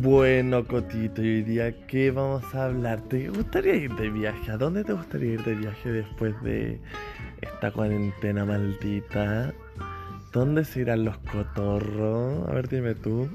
Bueno, Cotito, y hoy día, ¿qué vamos a hablar? ¿Te gustaría ir de viaje? ¿A dónde te gustaría ir de viaje después de esta cuarentena maldita? ¿Dónde se irán los cotorros? A ver, dime tú.